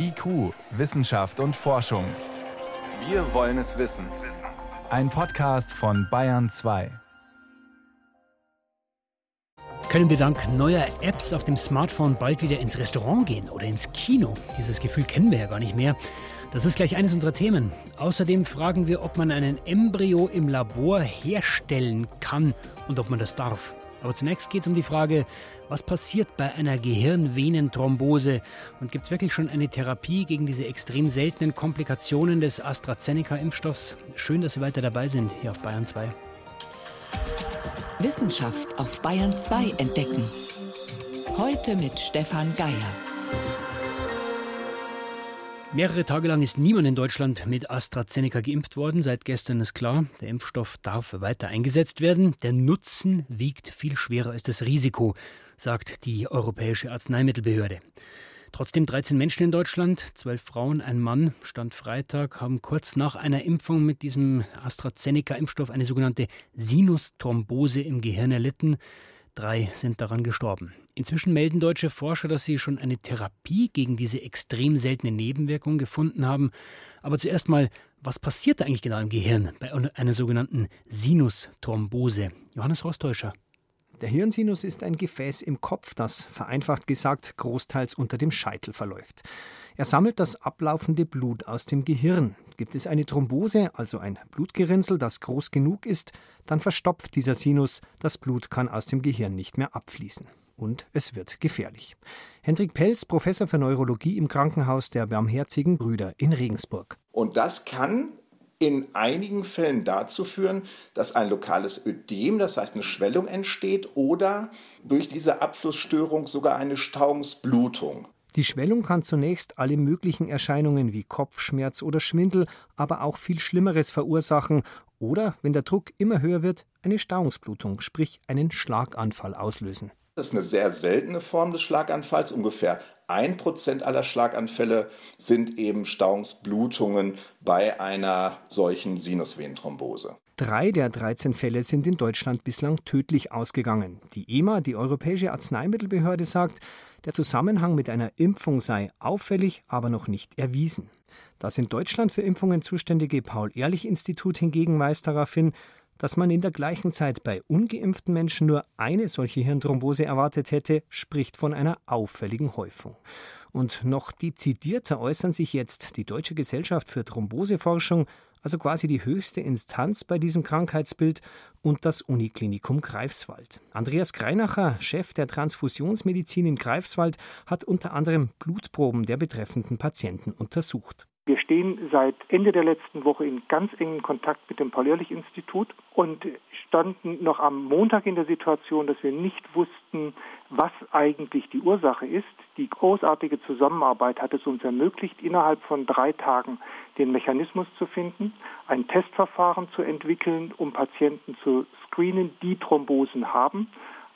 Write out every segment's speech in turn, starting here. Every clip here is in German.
IQ, Wissenschaft und Forschung. Wir wollen es wissen. Ein Podcast von Bayern 2. Können wir dank neuer Apps auf dem Smartphone bald wieder ins Restaurant gehen oder ins Kino? Dieses Gefühl kennen wir ja gar nicht mehr. Das ist gleich eines unserer Themen. Außerdem fragen wir, ob man einen Embryo im Labor herstellen kann und ob man das darf. Aber zunächst geht es um die Frage, was passiert bei einer Gehirnvenenthrombose und gibt es wirklich schon eine Therapie gegen diese extrem seltenen Komplikationen des AstraZeneca-Impfstoffs? Schön, dass Sie weiter dabei sind hier auf Bayern 2. Wissenschaft auf Bayern 2 entdecken. Heute mit Stefan Geier. Mehrere Tage lang ist niemand in Deutschland mit AstraZeneca geimpft worden. Seit gestern ist klar, der Impfstoff darf weiter eingesetzt werden. Der Nutzen wiegt viel schwerer als das Risiko, sagt die Europäische Arzneimittelbehörde. Trotzdem 13 Menschen in Deutschland, 12 Frauen, ein Mann, Stand Freitag, haben kurz nach einer Impfung mit diesem AstraZeneca-Impfstoff eine sogenannte Sinusthrombose im Gehirn erlitten. Drei sind daran gestorben. Inzwischen melden deutsche Forscher, dass sie schon eine Therapie gegen diese extrem seltene Nebenwirkung gefunden haben. Aber zuerst mal, was passiert eigentlich genau im Gehirn bei einer sogenannten Sinusthrombose? Johannes Rostäuscher. Der Hirnsinus ist ein Gefäß im Kopf, das vereinfacht gesagt großteils unter dem Scheitel verläuft. Er sammelt das ablaufende Blut aus dem Gehirn. Gibt es eine Thrombose, also ein Blutgerinnsel, das groß genug ist, dann verstopft dieser Sinus, das Blut kann aus dem Gehirn nicht mehr abfließen und es wird gefährlich. Hendrik Pelz, Professor für Neurologie im Krankenhaus der Barmherzigen Brüder in Regensburg. Und das kann in einigen Fällen dazu führen, dass ein lokales Ödem, das heißt eine Schwellung entsteht oder durch diese Abflussstörung sogar eine Stauungsblutung. Die Schwellung kann zunächst alle möglichen Erscheinungen wie Kopfschmerz oder Schwindel, aber auch viel Schlimmeres verursachen oder, wenn der Druck immer höher wird, eine Stauungsblutung, sprich einen Schlaganfall auslösen. Das ist eine sehr seltene Form des Schlaganfalls. Ungefähr ein Prozent aller Schlaganfälle sind eben Stauungsblutungen bei einer solchen Sinusvenenthrombose. Drei der 13 Fälle sind in Deutschland bislang tödlich ausgegangen. Die EMA, die Europäische Arzneimittelbehörde, sagt, der Zusammenhang mit einer Impfung sei auffällig, aber noch nicht erwiesen. Das in Deutschland für Impfungen zuständige Paul-Ehrlich-Institut hingegen weist darauf hin, dass man in der gleichen Zeit bei ungeimpften Menschen nur eine solche Hirnthrombose erwartet hätte, spricht von einer auffälligen Häufung. Und noch dezidierter äußern sich jetzt die Deutsche Gesellschaft für Thromboseforschung, also quasi die höchste Instanz bei diesem Krankheitsbild, und das Uniklinikum Greifswald. Andreas Greinacher, Chef der Transfusionsmedizin in Greifswald, hat unter anderem Blutproben der betreffenden Patienten untersucht. Wir stehen seit Ende der letzten Woche in ganz engem Kontakt mit dem Paul-Ehrlich-Institut und standen noch am Montag in der Situation, dass wir nicht wussten, was eigentlich die Ursache ist. Die großartige Zusammenarbeit hat es uns ermöglicht, innerhalb von drei Tagen den Mechanismus zu finden, ein Testverfahren zu entwickeln, um Patienten zu screenen, die Thrombosen haben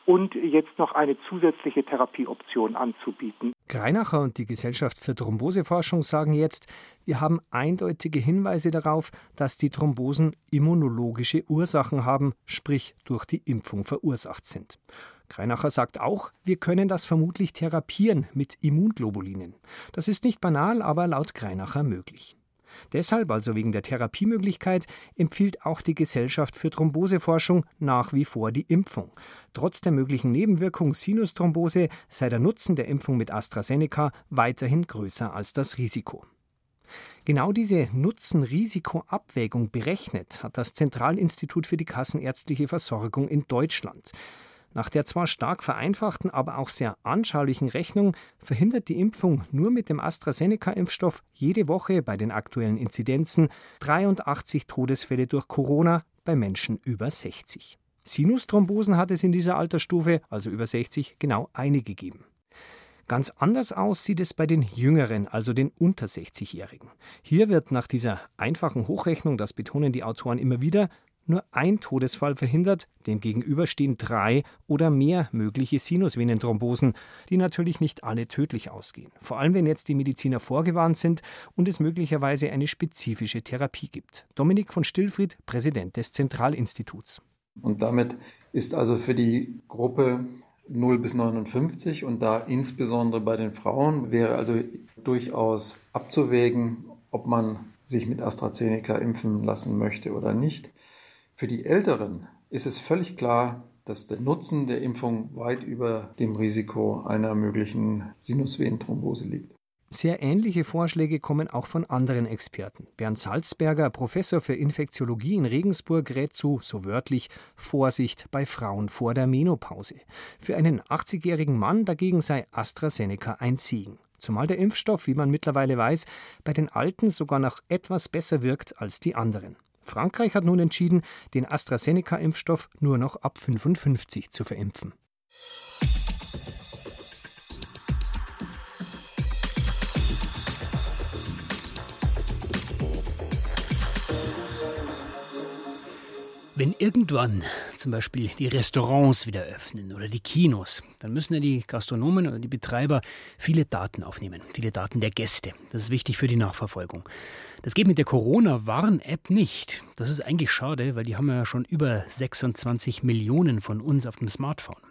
und jetzt noch eine zusätzliche Therapieoption anzubieten. Greinacher und die Gesellschaft für Thromboseforschung sagen jetzt, wir haben eindeutige Hinweise darauf, dass die Thrombosen immunologische Ursachen haben, sprich durch die Impfung verursacht sind. Greinacher sagt auch, wir können das vermutlich therapieren mit Immunglobulinen. Das ist nicht banal, aber laut Greinacher möglich. Deshalb, also wegen der Therapiemöglichkeit, empfiehlt auch die Gesellschaft für Thromboseforschung nach wie vor die Impfung. Trotz der möglichen Nebenwirkung Sinusthrombose sei der Nutzen der Impfung mit AstraZeneca weiterhin größer als das Risiko. Genau diese Nutzen-Risiko-Abwägung berechnet hat das Zentralinstitut für die kassenärztliche Versorgung in Deutschland. Nach der zwar stark vereinfachten, aber auch sehr anschaulichen Rechnung verhindert die Impfung nur mit dem AstraZeneca-Impfstoff jede Woche bei den aktuellen Inzidenzen 83 Todesfälle durch Corona bei Menschen über 60. Sinusthrombosen hat es in dieser Altersstufe, also über 60, genau eine gegeben. Ganz anders aus sieht es bei den Jüngeren, also den unter 60-Jährigen. Hier wird nach dieser einfachen Hochrechnung, das betonen die Autoren immer wieder, nur ein Todesfall verhindert, demgegenüber stehen drei oder mehr mögliche Sinusvenenthrombosen, die natürlich nicht alle tödlich ausgehen. Vor allem, wenn jetzt die Mediziner vorgewarnt sind und es möglicherweise eine spezifische Therapie gibt. Dominik von Stillfried, Präsident des Zentralinstituts. Und damit ist also für die Gruppe 0 bis 59 und da insbesondere bei den Frauen wäre also durchaus abzuwägen, ob man sich mit AstraZeneca impfen lassen möchte oder nicht. Für die Älteren ist es völlig klar, dass der Nutzen der Impfung weit über dem Risiko einer möglichen Sinusvenenthrombose liegt. Sehr ähnliche Vorschläge kommen auch von anderen Experten. Bernd Salzberger, Professor für Infektiologie in Regensburg, rät zu, so wörtlich, Vorsicht bei Frauen vor der Menopause. Für einen 80-jährigen Mann dagegen sei AstraZeneca ein Segen. Zumal der Impfstoff, wie man mittlerweile weiß, bei den Alten sogar noch etwas besser wirkt als die anderen. Frankreich hat nun entschieden, den AstraZeneca-Impfstoff nur noch ab 55 zu verimpfen. Wenn irgendwann zum Beispiel die Restaurants wieder öffnen oder die Kinos, dann müssen ja die Gastronomen oder die Betreiber viele Daten aufnehmen, viele Daten der Gäste. Das ist wichtig für die Nachverfolgung. Das geht mit der Corona-Warn-App nicht. Das ist eigentlich schade, weil die haben ja schon über 26 Millionen von uns auf dem Smartphone.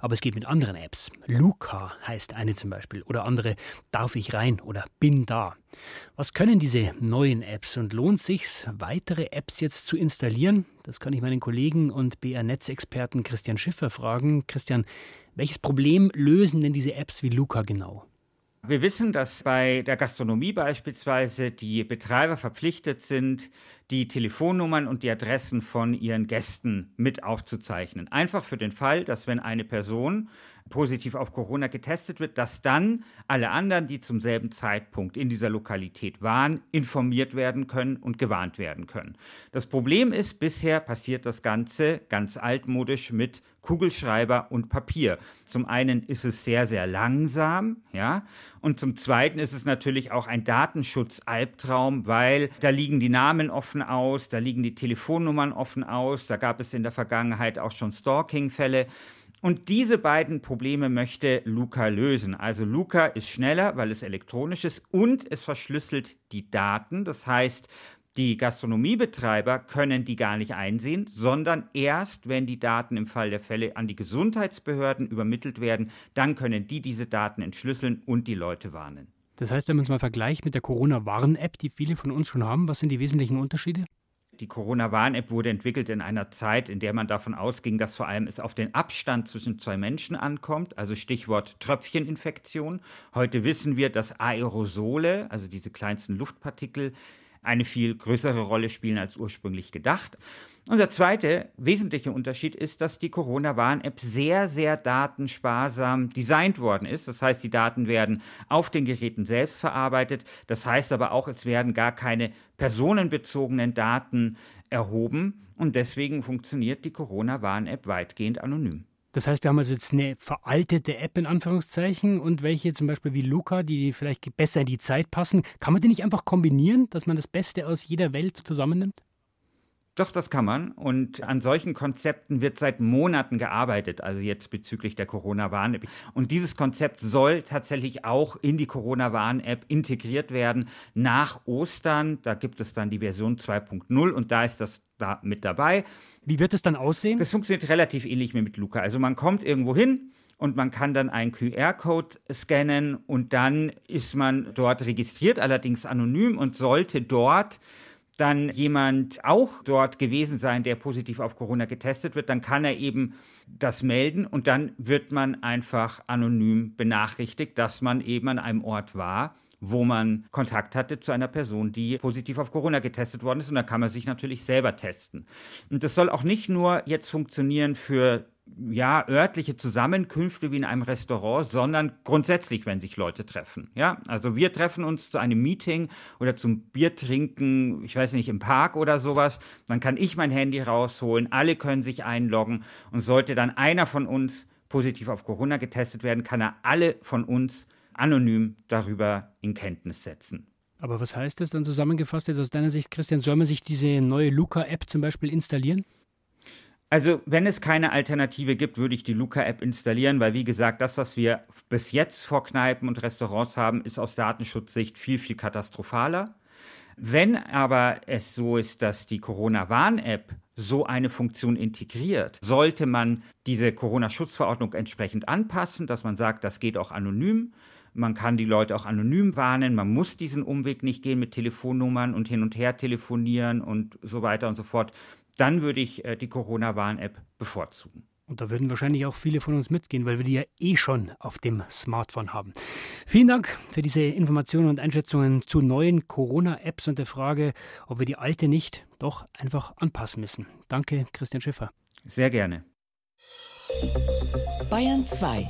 Aber es geht mit anderen Apps. Luca heißt eine zum Beispiel oder andere Darf ich rein oder Bin da. Was können diese neuen Apps und lohnt sich's, weitere Apps jetzt zu installieren? Das kann ich meinen Kollegen und BR-Netzexperten Christian Schiffer fragen. Christian, welches Problem lösen denn diese Apps wie Luca genau? Wir wissen, dass bei der Gastronomie beispielsweise die Betreiber verpflichtet sind, die Telefonnummern und die Adressen von ihren Gästen mit aufzuzeichnen. Einfach für den Fall, dass wenn eine Person positiv auf Corona getestet wird, dass dann alle anderen, die zum selben Zeitpunkt in dieser Lokalität waren, informiert werden können und gewarnt werden können. Das Problem ist, bisher passiert das Ganze ganz altmodisch mit Kugelschreiber und Papier. Zum einen ist es sehr, sehr langsam, ja, und zum zweiten ist es natürlich auch ein Datenschutz-Albtraum, weil da liegen die Namen offen aus, da liegen die Telefonnummern offen aus, da gab es in der Vergangenheit auch schon Stalking-Fälle. Und diese beiden Probleme möchte Luca lösen. Also Luca ist schneller, weil es elektronisch ist und es verschlüsselt die Daten. Das heißt, die Gastronomiebetreiber können die gar nicht einsehen, sondern erst, wenn die Daten im Fall der Fälle an die Gesundheitsbehörden übermittelt werden, dann können die diese Daten entschlüsseln und die Leute warnen. Das heißt, wenn man es mal vergleicht mit der Corona-Warn-App, die viele von uns schon haben, was sind die wesentlichen Unterschiede? Die Corona-Warn-App wurde entwickelt in einer Zeit, in der man davon ausging, dass vor allem es auf den Abstand zwischen zwei Menschen ankommt, also Stichwort Tröpfcheninfektion. Heute wissen wir, dass Aerosole, also diese kleinsten Luftpartikel, eine viel größere Rolle spielen als ursprünglich gedacht. Unser zweiter wesentlicher Unterschied ist, dass die Corona-Warn-App sehr, sehr datensparsam designt worden ist. Das heißt, die Daten werden auf den Geräten selbst verarbeitet. Das heißt aber auch, es werden gar keine personenbezogenen Daten erhoben. Und deswegen funktioniert die Corona-Warn-App weitgehend anonym. Das heißt, wir haben also jetzt eine veraltete App in Anführungszeichen und welche zum Beispiel wie Luca, die vielleicht besser in die Zeit passen. Kann man die nicht einfach kombinieren, dass man das Beste aus jeder Welt zusammennimmt? Doch, das kann man. Und an solchen Konzepten wird seit Monaten gearbeitet, also jetzt bezüglich der Corona-Warn-App. Und dieses Konzept soll tatsächlich auch in die Corona-Warn-App integriert werden nach Ostern. Da gibt es dann die Version 2.0 und da ist das da mit dabei. Wie wird es dann aussehen? Das funktioniert relativ ähnlich wie mit Luca. Also man kommt irgendwo hin, und man kann dann einen QR-Code scannen und dann ist man dort registriert, allerdings anonym und sollte dort dann jemand auch dort gewesen sein, der positiv auf Corona getestet wird, dann kann er eben das melden und dann wird man einfach anonym benachrichtigt, dass man eben an einem Ort war wo man Kontakt hatte zu einer Person, die positiv auf Corona getestet worden ist. Und da kann man sich natürlich selber testen. Und das soll auch nicht nur jetzt funktionieren für ja, örtliche Zusammenkünfte wie in einem Restaurant, sondern grundsätzlich, wenn sich Leute treffen. Ja, also wir treffen uns zu einem Meeting oder zum Biertrinken, ich weiß nicht, im Park oder sowas. Dann kann ich mein Handy rausholen, alle können sich einloggen und sollte dann einer von uns positiv auf Corona getestet werden, kann er alle von uns anonym darüber in Kenntnis setzen. Aber was heißt das dann zusammengefasst jetzt aus deiner Sicht, Christian? Soll man sich diese neue Luca-App zum Beispiel installieren? Also, wenn es keine Alternative gibt, würde ich die Luca-App installieren, weil, wie gesagt, das, was wir bis jetzt vor Kneipen und Restaurants haben, ist aus Datenschutzsicht viel, viel katastrophaler. Wenn aber es so ist, dass die Corona-Warn-App so eine Funktion integriert. Sollte man diese Corona-Schutzverordnung entsprechend anpassen, dass man sagt, das geht auch anonym, man kann die Leute auch anonym warnen, man muss diesen Umweg nicht gehen mit Telefonnummern und hin und her telefonieren und so weiter und so fort, dann würde ich äh, die Corona-Warn-App bevorzugen. Und da würden wahrscheinlich auch viele von uns mitgehen, weil wir die ja eh schon auf dem Smartphone haben. Vielen Dank für diese Informationen und Einschätzungen zu neuen Corona-Apps und der Frage, ob wir die alte nicht doch einfach anpassen müssen. Danke, Christian Schiffer. Sehr gerne. Bayern 2.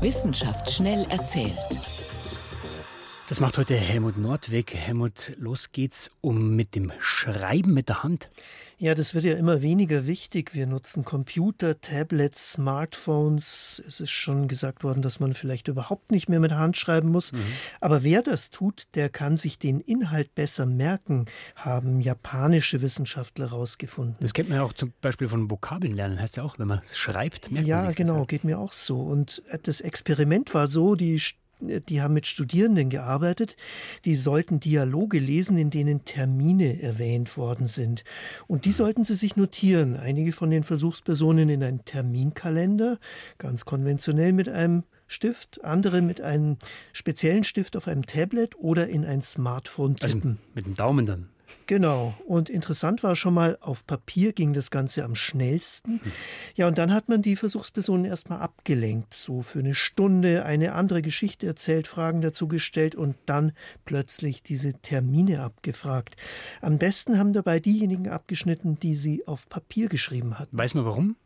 Wissenschaft schnell erzählt. Das macht heute Helmut Nordweg. Helmut, los geht's um mit dem Schreiben mit der Hand. Ja, das wird ja immer weniger wichtig. Wir nutzen Computer, Tablets, Smartphones. Es ist schon gesagt worden, dass man vielleicht überhaupt nicht mehr mit Hand schreiben muss. Mhm. Aber wer das tut, der kann sich den Inhalt besser merken, haben japanische Wissenschaftler herausgefunden. Das kennt man ja auch zum Beispiel von Vokabeln lernen. Heißt ja auch, wenn man schreibt, merkt ja, man Ja, genau, besser. geht mir auch so. Und das Experiment war so, die die haben mit Studierenden gearbeitet, die sollten Dialoge lesen, in denen Termine erwähnt worden sind. Und die sollten sie sich notieren. Einige von den Versuchspersonen in einen Terminkalender, ganz konventionell mit einem Stift, andere mit einem speziellen Stift auf einem Tablet oder in ein Smartphone also tippen. Also mit dem Daumen dann. Genau. Und interessant war schon mal, auf Papier ging das Ganze am schnellsten. Ja, und dann hat man die Versuchspersonen erstmal abgelenkt, so für eine Stunde eine andere Geschichte erzählt, Fragen dazu gestellt und dann plötzlich diese Termine abgefragt. Am besten haben dabei diejenigen abgeschnitten, die sie auf Papier geschrieben hatten. Weiß man warum?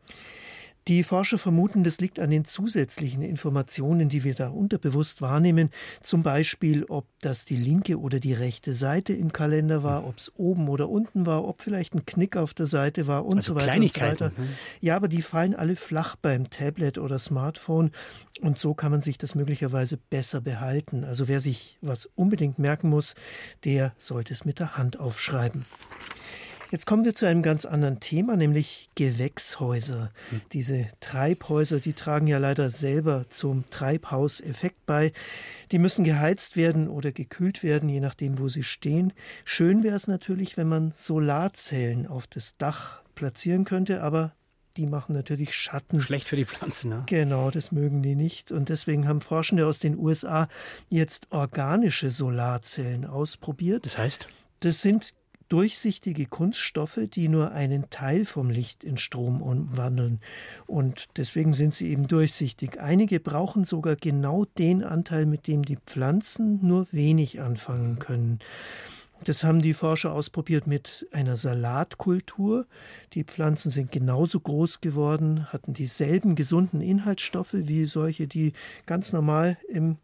Die Forscher vermuten, das liegt an den zusätzlichen Informationen, die wir da unterbewusst wahrnehmen. Zum Beispiel, ob das die linke oder die rechte Seite im Kalender war, ob es oben oder unten war, ob vielleicht ein Knick auf der Seite war und also so weiter und so weiter. Hm. Ja, aber die fallen alle flach beim Tablet oder Smartphone und so kann man sich das möglicherweise besser behalten. Also wer sich was unbedingt merken muss, der sollte es mit der Hand aufschreiben. Jetzt kommen wir zu einem ganz anderen Thema, nämlich Gewächshäuser. Hm. Diese Treibhäuser, die tragen ja leider selber zum Treibhauseffekt bei. Die müssen geheizt werden oder gekühlt werden, je nachdem, wo sie stehen. Schön wäre es natürlich, wenn man Solarzellen auf das Dach platzieren könnte, aber die machen natürlich Schatten. Schlecht für die Pflanzen, ne? Genau, das mögen die nicht. Und deswegen haben Forschende aus den USA jetzt organische Solarzellen ausprobiert. Das heißt? Das sind durchsichtige Kunststoffe, die nur einen Teil vom Licht in Strom umwandeln. Und deswegen sind sie eben durchsichtig. Einige brauchen sogar genau den Anteil, mit dem die Pflanzen nur wenig anfangen können. Das haben die Forscher ausprobiert mit einer Salatkultur. Die Pflanzen sind genauso groß geworden, hatten dieselben gesunden Inhaltsstoffe wie solche, die ganz normal im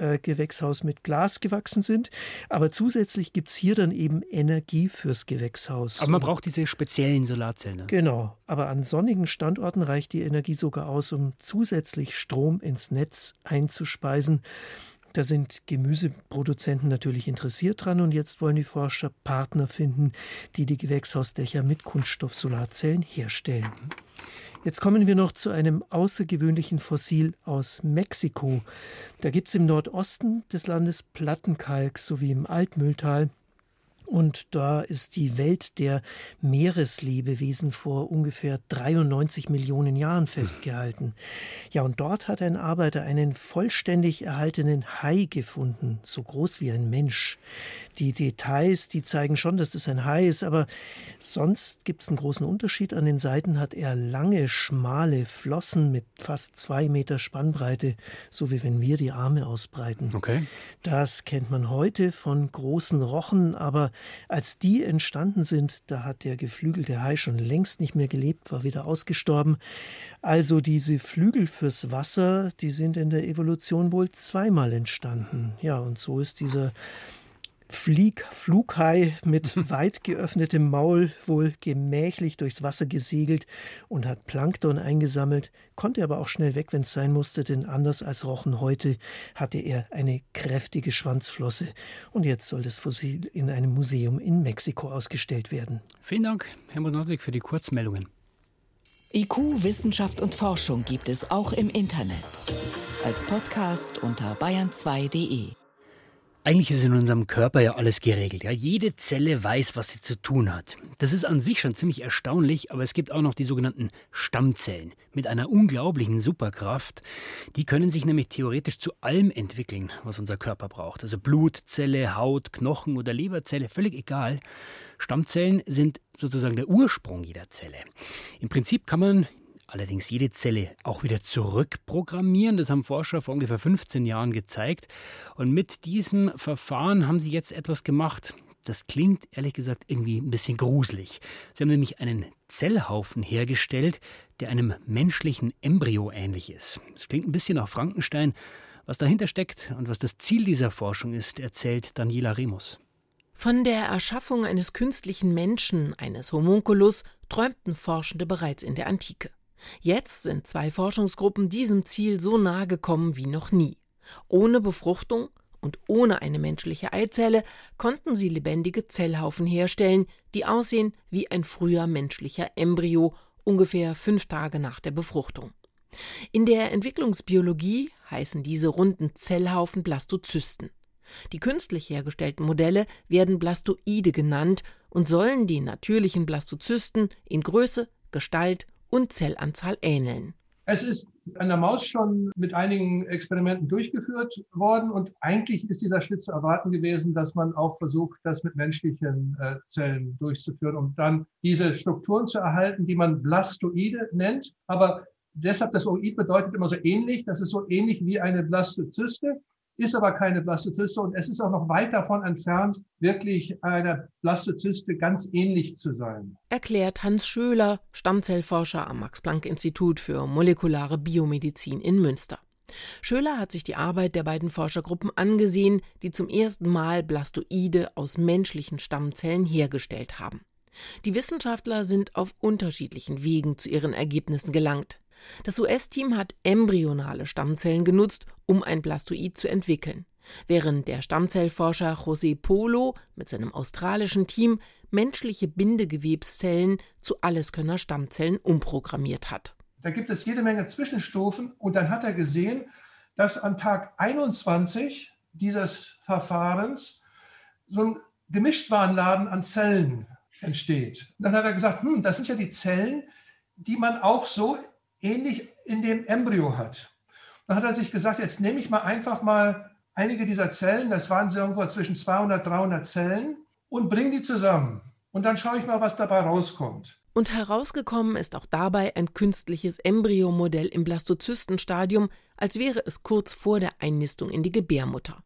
äh, Gewächshaus mit Glas gewachsen sind. Aber zusätzlich gibt es hier dann eben Energie fürs Gewächshaus. Aber man braucht diese speziellen Solarzellen. Ne? Genau. Aber an sonnigen Standorten reicht die Energie sogar aus, um zusätzlich Strom ins Netz einzuspeisen. Da sind Gemüseproduzenten natürlich interessiert dran und jetzt wollen die Forscher Partner finden, die die Gewächshausdächer mit Kunststoffsolarzellen herstellen. Jetzt kommen wir noch zu einem außergewöhnlichen Fossil aus Mexiko. Da gibt es im Nordosten des Landes Plattenkalk sowie im Altmühltal und da ist die Welt der Meereslebewesen vor ungefähr 93 Millionen Jahren festgehalten. Ja, und dort hat ein Arbeiter einen vollständig erhaltenen Hai gefunden, so groß wie ein Mensch. Die Details, die zeigen schon, dass das ein Hai ist, aber sonst gibt es einen großen Unterschied. An den Seiten hat er lange, schmale Flossen mit fast zwei Meter Spannbreite, so wie wenn wir die Arme ausbreiten. Okay. Das kennt man heute von großen Rochen, aber als die entstanden sind, da hat der geflügelte Hai schon längst nicht mehr gelebt, war wieder ausgestorben. Also diese Flügel fürs Wasser, die sind in der Evolution wohl zweimal entstanden. Ja, und so ist dieser Flieg, Flughai mit weit geöffnetem Maul wohl gemächlich durchs Wasser gesegelt und hat Plankton eingesammelt, konnte aber auch schnell weg, wenn es sein musste, denn anders als Rochen heute hatte er eine kräftige Schwanzflosse. Und jetzt soll das Fossil in einem Museum in Mexiko ausgestellt werden. Vielen Dank, Helmut Nordwig, für die Kurzmeldungen. IQ, Wissenschaft und Forschung gibt es auch im Internet. Als Podcast unter bayern2.de. Eigentlich ist in unserem Körper ja alles geregelt. Ja? Jede Zelle weiß, was sie zu tun hat. Das ist an sich schon ziemlich erstaunlich, aber es gibt auch noch die sogenannten Stammzellen mit einer unglaublichen Superkraft. Die können sich nämlich theoretisch zu allem entwickeln, was unser Körper braucht. Also Blutzelle, Haut, Knochen oder Leberzelle, völlig egal. Stammzellen sind sozusagen der Ursprung jeder Zelle. Im Prinzip kann man allerdings jede Zelle auch wieder zurückprogrammieren. Das haben Forscher vor ungefähr 15 Jahren gezeigt. Und mit diesem Verfahren haben sie jetzt etwas gemacht. Das klingt ehrlich gesagt irgendwie ein bisschen gruselig. Sie haben nämlich einen Zellhaufen hergestellt, der einem menschlichen Embryo ähnlich ist. Das klingt ein bisschen nach Frankenstein. Was dahinter steckt und was das Ziel dieser Forschung ist, erzählt Daniela Remus. Von der Erschaffung eines künstlichen Menschen, eines Homunculus, träumten Forschende bereits in der Antike. Jetzt sind zwei Forschungsgruppen diesem Ziel so nahe gekommen wie noch nie. Ohne Befruchtung und ohne eine menschliche Eizelle konnten sie lebendige Zellhaufen herstellen, die aussehen wie ein früher menschlicher Embryo, ungefähr fünf Tage nach der Befruchtung. In der Entwicklungsbiologie heißen diese runden Zellhaufen Blastozysten. Die künstlich hergestellten Modelle werden Blastoide genannt und sollen den natürlichen Blastozysten in Größe, Gestalt und Zellanzahl ähneln. Es ist an der Maus schon mit einigen Experimenten durchgeführt worden und eigentlich ist dieser Schritt zu erwarten gewesen, dass man auch versucht, das mit menschlichen äh, Zellen durchzuführen, um dann diese Strukturen zu erhalten, die man Blastoide nennt. Aber deshalb das Oid bedeutet immer so ähnlich, das ist so ähnlich wie eine Blastozyste ist aber keine Blastozyste und es ist auch noch weit davon entfernt, wirklich einer Blastozyste ganz ähnlich zu sein. Erklärt Hans Schöler, Stammzellforscher am Max-Planck-Institut für molekulare Biomedizin in Münster. Schöler hat sich die Arbeit der beiden Forschergruppen angesehen, die zum ersten Mal Blastoide aus menschlichen Stammzellen hergestellt haben. Die Wissenschaftler sind auf unterschiedlichen Wegen zu ihren Ergebnissen gelangt. Das US-Team hat embryonale Stammzellen genutzt, um ein Blastoid zu entwickeln, während der Stammzellforscher José Polo mit seinem australischen Team menschliche Bindegewebszellen zu Alleskönner-Stammzellen umprogrammiert hat. Da gibt es jede Menge Zwischenstufen und dann hat er gesehen, dass an Tag 21 dieses Verfahrens so ein Gemischtwarenladen an Zellen entsteht. Dann hat er gesagt, hm, das sind ja die Zellen, die man auch so ähnlich in dem Embryo hat. Dann hat er sich gesagt, jetzt nehme ich mal einfach mal einige dieser Zellen, das waren so irgendwo zwischen 200, 300 Zellen, und bringe die zusammen. Und dann schaue ich mal, was dabei rauskommt. Und herausgekommen ist auch dabei ein künstliches Embryomodell im Blastozystenstadium, als wäre es kurz vor der Einnistung in die Gebärmutter.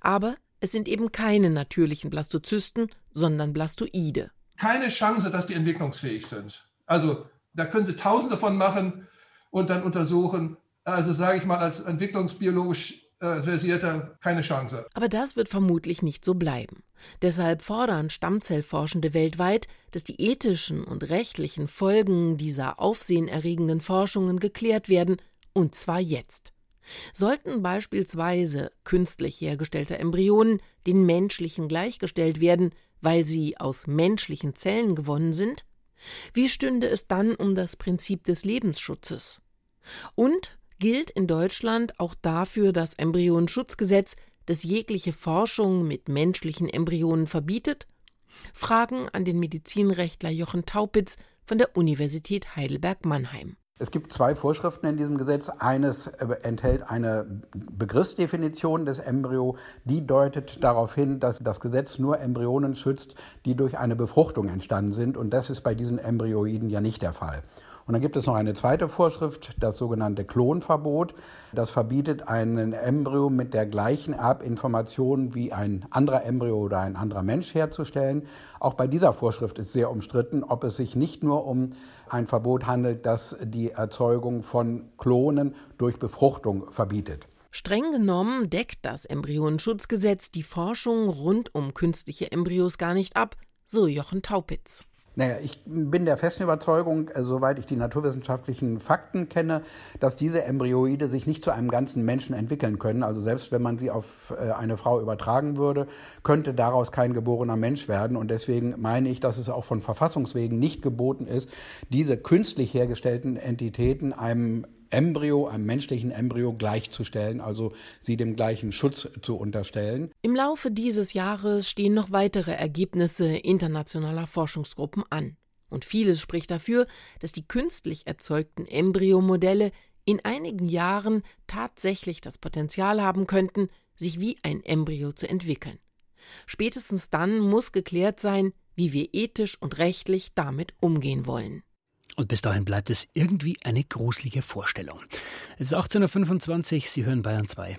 Aber es sind eben keine natürlichen Blastozysten, sondern Blastoide. Keine Chance, dass die entwicklungsfähig sind. Also da können Sie tausende von machen und dann untersuchen. Also sage ich mal, als entwicklungsbiologisch äh, versierter keine Chance. Aber das wird vermutlich nicht so bleiben. Deshalb fordern Stammzellforschende weltweit, dass die ethischen und rechtlichen Folgen dieser aufsehenerregenden Forschungen geklärt werden, und zwar jetzt. Sollten beispielsweise künstlich hergestellte Embryonen den menschlichen gleichgestellt werden, weil sie aus menschlichen Zellen gewonnen sind? Wie stünde es dann um das Prinzip des Lebensschutzes? Und gilt in Deutschland auch dafür das Embryonenschutzgesetz, das jegliche Forschung mit menschlichen Embryonen verbietet? Fragen an den Medizinrechtler Jochen Taupitz von der Universität Heidelberg-Mannheim. Es gibt zwei Vorschriften in diesem Gesetz. Eines äh, enthält eine Begriffsdefinition des Embryo, die deutet darauf hin, dass das Gesetz nur Embryonen schützt, die durch eine Befruchtung entstanden sind. Und das ist bei diesen Embryoiden ja nicht der Fall. Und dann gibt es noch eine zweite Vorschrift, das sogenannte Klonverbot. Das verbietet einen Embryo mit der gleichen Erbinformation wie ein anderer Embryo oder ein anderer Mensch herzustellen. Auch bei dieser Vorschrift ist sehr umstritten, ob es sich nicht nur um ein Verbot handelt, das die Erzeugung von Klonen durch Befruchtung verbietet. Streng genommen deckt das Embryonenschutzgesetz die Forschung rund um künstliche Embryos gar nicht ab, so Jochen Taupitz. Naja, ich bin der festen Überzeugung, äh, soweit ich die naturwissenschaftlichen Fakten kenne, dass diese Embryoide sich nicht zu einem ganzen Menschen entwickeln können. Also selbst wenn man sie auf äh, eine Frau übertragen würde, könnte daraus kein geborener Mensch werden. Und deswegen meine ich, dass es auch von Verfassungswegen nicht geboten ist, diese künstlich hergestellten Entitäten einem Embryo, einem menschlichen Embryo gleichzustellen, also sie dem gleichen Schutz zu unterstellen. Im Laufe dieses Jahres stehen noch weitere Ergebnisse internationaler Forschungsgruppen an. Und vieles spricht dafür, dass die künstlich erzeugten Embryomodelle in einigen Jahren tatsächlich das Potenzial haben könnten, sich wie ein Embryo zu entwickeln. Spätestens dann muss geklärt sein, wie wir ethisch und rechtlich damit umgehen wollen. Und bis dahin bleibt es irgendwie eine gruselige Vorstellung. Es ist 18.25 Uhr, Sie hören Bayern 2.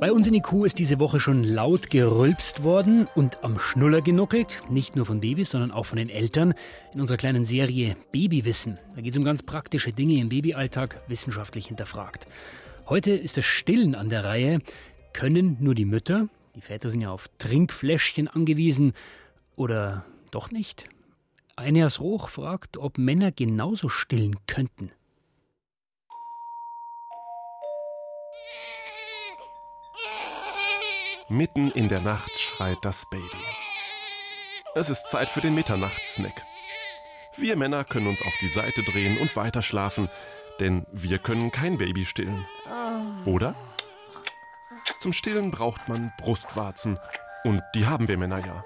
Bei uns in IQ ist diese Woche schon laut gerülpst worden und am Schnuller genuckelt. Nicht nur von Babys, sondern auch von den Eltern. In unserer kleinen Serie Babywissen. Da geht es um ganz praktische Dinge im Babyalltag, wissenschaftlich hinterfragt. Heute ist das Stillen an der Reihe. Können nur die Mütter, die Väter sind ja auf Trinkfläschchen angewiesen, oder doch nicht? Einias Roch fragt, ob Männer genauso stillen könnten. Mitten in der Nacht schreit das Baby. Es ist Zeit für den Mitternachtssnack. Wir Männer können uns auf die Seite drehen und weiter schlafen, denn wir können kein Baby stillen. Oder? Zum Stillen braucht man Brustwarzen und die haben wir Männer ja.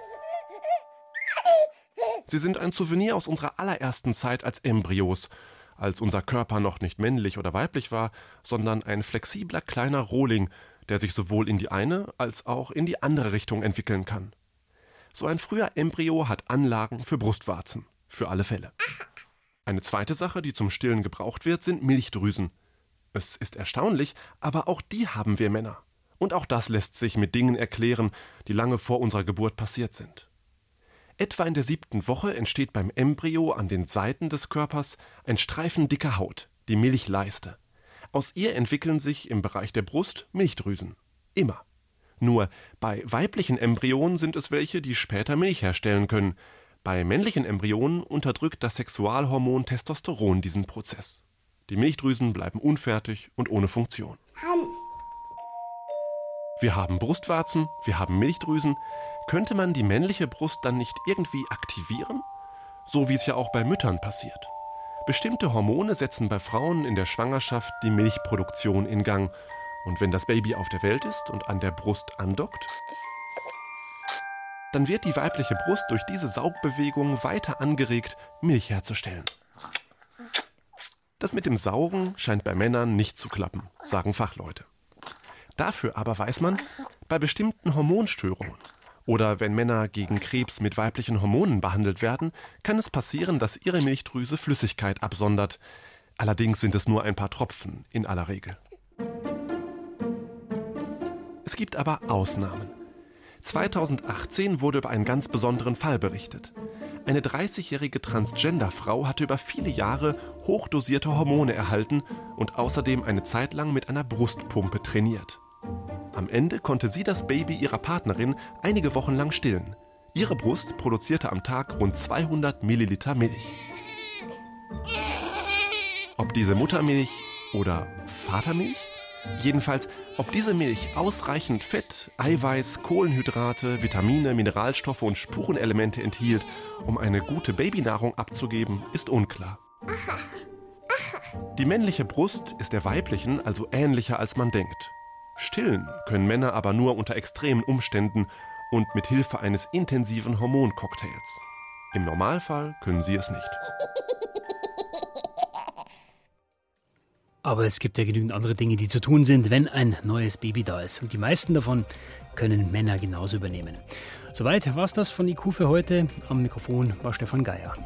Sie sind ein Souvenir aus unserer allerersten Zeit als Embryos, als unser Körper noch nicht männlich oder weiblich war, sondern ein flexibler kleiner Rohling, der sich sowohl in die eine als auch in die andere Richtung entwickeln kann. So ein früher Embryo hat Anlagen für Brustwarzen, für alle Fälle. Eine zweite Sache, die zum Stillen gebraucht wird, sind Milchdrüsen. Es ist erstaunlich, aber auch die haben wir Männer. Und auch das lässt sich mit Dingen erklären, die lange vor unserer Geburt passiert sind. Etwa in der siebten Woche entsteht beim Embryo an den Seiten des Körpers ein Streifen dicker Haut, die Milchleiste. Aus ihr entwickeln sich im Bereich der Brust Milchdrüsen. Immer. Nur bei weiblichen Embryonen sind es welche, die später Milch herstellen können. Bei männlichen Embryonen unterdrückt das Sexualhormon Testosteron diesen Prozess. Die Milchdrüsen bleiben unfertig und ohne Funktion. Wir haben Brustwarzen, wir haben Milchdrüsen. Könnte man die männliche Brust dann nicht irgendwie aktivieren? So wie es ja auch bei Müttern passiert. Bestimmte Hormone setzen bei Frauen in der Schwangerschaft die Milchproduktion in Gang. Und wenn das Baby auf der Welt ist und an der Brust andockt, dann wird die weibliche Brust durch diese Saugbewegung weiter angeregt, Milch herzustellen. Das mit dem Saugen scheint bei Männern nicht zu klappen, sagen Fachleute. Dafür aber weiß man, bei bestimmten Hormonstörungen oder wenn Männer gegen Krebs mit weiblichen Hormonen behandelt werden, kann es passieren, dass ihre Milchdrüse Flüssigkeit absondert. Allerdings sind es nur ein paar Tropfen in aller Regel. Es gibt aber Ausnahmen. 2018 wurde über einen ganz besonderen Fall berichtet. Eine 30-jährige Transgender-Frau hatte über viele Jahre hochdosierte Hormone erhalten und außerdem eine Zeit lang mit einer Brustpumpe trainiert. Am Ende konnte sie das Baby ihrer Partnerin einige Wochen lang stillen. Ihre Brust produzierte am Tag rund 200 Milliliter Milch. Ob diese Muttermilch oder Vatermilch? Jedenfalls, ob diese Milch ausreichend Fett, Eiweiß, Kohlenhydrate, Vitamine, Mineralstoffe und Spurenelemente enthielt, um eine gute Babynahrung abzugeben, ist unklar. Die männliche Brust ist der weiblichen also ähnlicher als man denkt. Stillen können Männer aber nur unter extremen Umständen und mit Hilfe eines intensiven Hormoncocktails. Im Normalfall können sie es nicht. Aber es gibt ja genügend andere Dinge, die zu tun sind, wenn ein neues Baby da ist. Und die meisten davon können Männer genauso übernehmen. Soweit war es das von IQ für heute. Am Mikrofon war Stefan Geier.